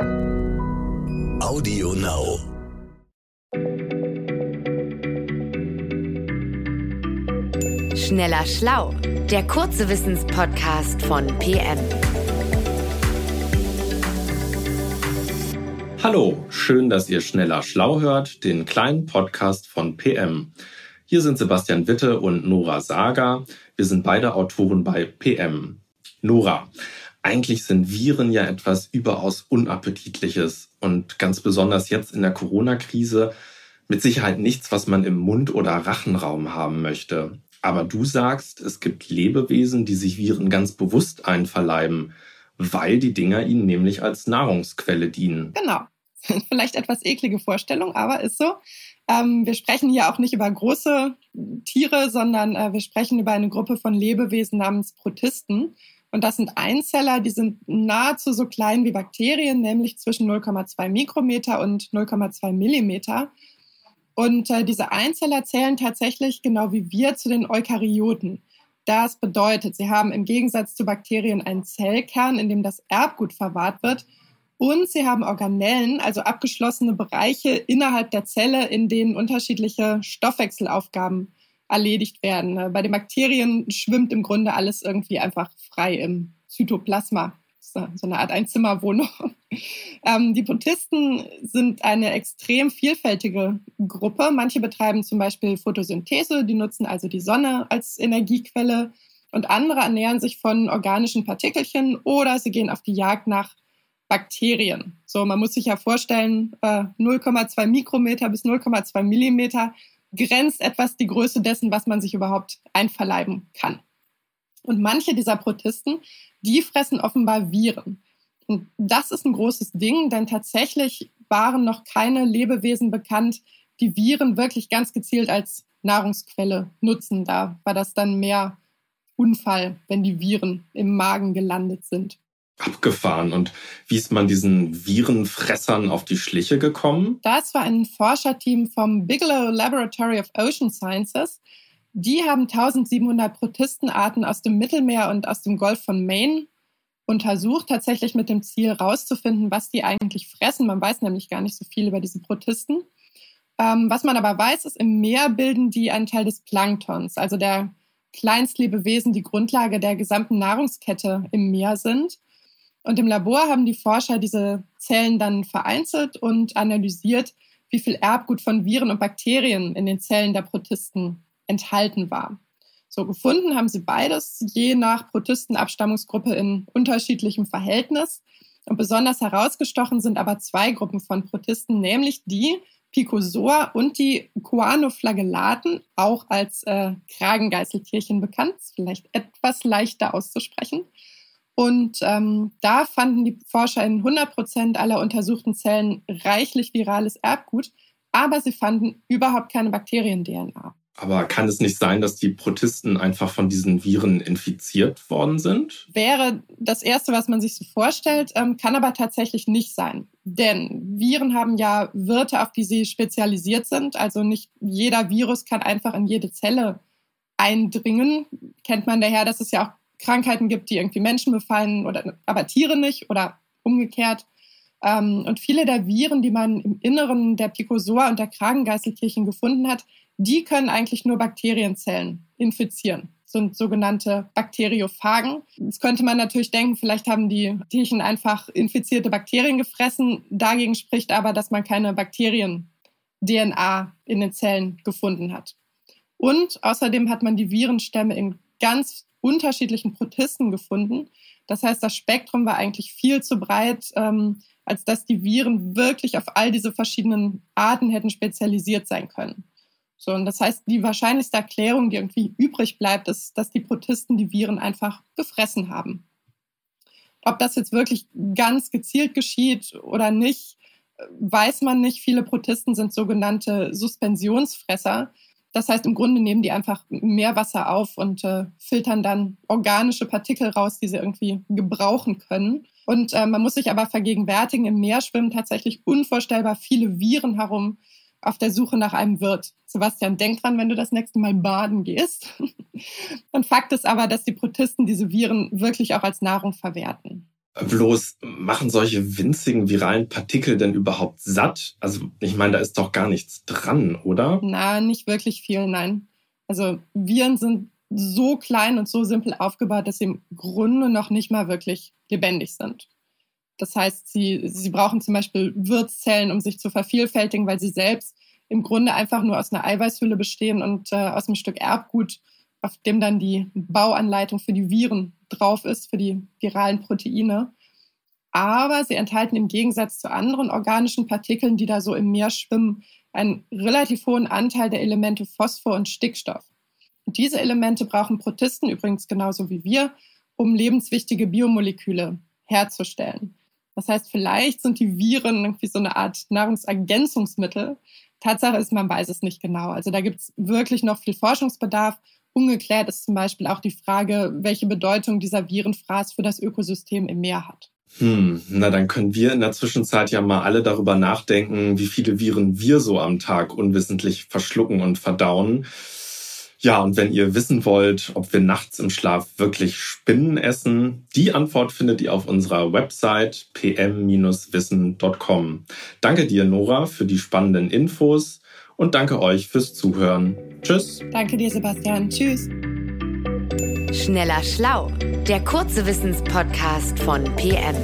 Audio Now. Schneller Schlau, der kurze Wissenspodcast von PM. Hallo, schön, dass ihr Schneller Schlau hört, den kleinen Podcast von PM. Hier sind Sebastian Witte und Nora Sager. Wir sind beide Autoren bei PM. Nora, eigentlich sind Viren ja etwas überaus Unappetitliches und ganz besonders jetzt in der Corona-Krise mit Sicherheit nichts, was man im Mund- oder Rachenraum haben möchte. Aber du sagst, es gibt Lebewesen, die sich Viren ganz bewusst einverleiben, weil die Dinger ihnen nämlich als Nahrungsquelle dienen. Genau. Vielleicht etwas eklige Vorstellung, aber ist so. Ähm, wir sprechen hier auch nicht über große Tiere, sondern äh, wir sprechen über eine Gruppe von Lebewesen namens Protisten. Und das sind Einzeller, die sind nahezu so klein wie Bakterien, nämlich zwischen 0,2 Mikrometer und 0,2 Millimeter. Und äh, diese Einzeller zählen tatsächlich genau wie wir zu den Eukaryoten. Das bedeutet, sie haben im Gegensatz zu Bakterien einen Zellkern, in dem das Erbgut verwahrt wird. Und sie haben Organellen, also abgeschlossene Bereiche innerhalb der Zelle, in denen unterschiedliche Stoffwechselaufgaben erledigt werden. Äh, bei den Bakterien schwimmt im Grunde alles irgendwie einfach frei im Zytoplasma. So eine Art Einzimmerwohnung. Ähm, die Protisten sind eine extrem vielfältige Gruppe. Manche betreiben zum Beispiel Photosynthese, die nutzen also die Sonne als Energiequelle. Und andere ernähren sich von organischen Partikelchen oder sie gehen auf die Jagd nach Bakterien. So, man muss sich ja vorstellen, 0,2 äh, Mikrometer bis 0,2 Millimeter grenzt etwas die Größe dessen, was man sich überhaupt einverleiben kann. Und manche dieser Protisten, die fressen offenbar Viren. Und das ist ein großes Ding, denn tatsächlich waren noch keine Lebewesen bekannt, die Viren wirklich ganz gezielt als Nahrungsquelle nutzen. Da war das dann mehr Unfall, wenn die Viren im Magen gelandet sind. Abgefahren. Und wie ist man diesen Virenfressern auf die Schliche gekommen? Das war ein Forscherteam vom Bigelow Laboratory of Ocean Sciences. Die haben 1700 Protistenarten aus dem Mittelmeer und aus dem Golf von Maine untersucht, tatsächlich mit dem Ziel herauszufinden, was die eigentlich fressen. Man weiß nämlich gar nicht so viel über diese Protisten. Ähm, was man aber weiß, ist, im Meer bilden die einen Teil des Planktons, also der Kleinstlebewesen, die Grundlage der gesamten Nahrungskette im Meer sind. Und im Labor haben die Forscher diese Zellen dann vereinzelt und analysiert, wie viel Erbgut von Viren und Bakterien in den Zellen der Protisten enthalten war. So gefunden haben sie beides je nach Protistenabstammungsgruppe in unterschiedlichem Verhältnis. Und besonders herausgestochen sind aber zwei Gruppen von Protisten, nämlich die Picozoa und die Guanoflagellaten, auch als äh, Kragengeißeltierchen bekannt, vielleicht etwas leichter auszusprechen. Und ähm, da fanden die Forscher in 100 Prozent aller untersuchten Zellen reichlich virales Erbgut, aber sie fanden überhaupt keine Bakterien-DNA. Aber kann es nicht sein, dass die Protisten einfach von diesen Viren infiziert worden sind? Wäre das Erste, was man sich so vorstellt, ähm, kann aber tatsächlich nicht sein. Denn Viren haben ja Wirte, auf die sie spezialisiert sind. Also nicht jeder Virus kann einfach in jede Zelle eindringen. Kennt man daher, dass es ja auch Krankheiten gibt, die irgendwie Menschen befallen, oder, aber Tiere nicht oder umgekehrt. Ähm, und viele der Viren, die man im Inneren der Picozoa und der Kragengeißeltierchen gefunden hat, die können eigentlich nur Bakterienzellen infizieren sind sogenannte Bakteriophagen. Jetzt könnte man natürlich denken, vielleicht haben die Tierchen einfach infizierte Bakterien gefressen. Dagegen spricht aber, dass man keine Bakterien-DNA in den Zellen gefunden hat. Und außerdem hat man die Virenstämme in ganz unterschiedlichen Protisten gefunden. Das heißt, das Spektrum war eigentlich viel zu breit, ähm, als dass die Viren wirklich auf all diese verschiedenen Arten hätten spezialisiert sein können. So, und das heißt, die wahrscheinlichste Erklärung, die irgendwie übrig bleibt, ist, dass die Protisten die Viren einfach gefressen haben. Ob das jetzt wirklich ganz gezielt geschieht oder nicht, weiß man nicht. Viele Protisten sind sogenannte Suspensionsfresser. Das heißt, im Grunde nehmen die einfach mehr Wasser auf und äh, filtern dann organische Partikel raus, die sie irgendwie gebrauchen können. Und äh, man muss sich aber vergegenwärtigen, im Meer schwimmen tatsächlich unvorstellbar viele Viren herum auf der Suche nach einem Wirt. Sebastian, denk dran, wenn du das nächste Mal baden gehst. und Fakt ist aber, dass die Protisten diese Viren wirklich auch als Nahrung verwerten. Bloß machen solche winzigen viralen Partikel denn überhaupt satt? Also ich meine, da ist doch gar nichts dran, oder? Na, nicht wirklich viel, nein. Also Viren sind so klein und so simpel aufgebaut, dass sie im Grunde noch nicht mal wirklich lebendig sind. Das heißt, sie, sie brauchen zum Beispiel Wirtszellen, um sich zu vervielfältigen, weil sie selbst im Grunde einfach nur aus einer Eiweißhülle bestehen und äh, aus einem Stück Erbgut, auf dem dann die Bauanleitung für die Viren drauf ist, für die viralen Proteine. Aber sie enthalten im Gegensatz zu anderen organischen Partikeln, die da so im Meer schwimmen, einen relativ hohen Anteil der Elemente Phosphor und Stickstoff. Und diese Elemente brauchen Protisten übrigens genauso wie wir, um lebenswichtige Biomoleküle herzustellen. Das heißt, vielleicht sind die Viren irgendwie so eine Art Nahrungsergänzungsmittel. Tatsache ist, man weiß es nicht genau. Also da gibt es wirklich noch viel Forschungsbedarf. Ungeklärt ist zum Beispiel auch die Frage, welche Bedeutung dieser Virenfraß für das Ökosystem im Meer hat. Hm, na dann können wir in der Zwischenzeit ja mal alle darüber nachdenken, wie viele Viren wir so am Tag unwissentlich verschlucken und verdauen. Ja, und wenn ihr wissen wollt, ob wir nachts im Schlaf wirklich Spinnen essen, die Antwort findet ihr auf unserer Website pm-wissen.com. Danke dir, Nora, für die spannenden Infos und danke euch fürs Zuhören. Tschüss. Danke dir, Sebastian. Tschüss. Schneller Schlau, der kurze Wissenspodcast von PM.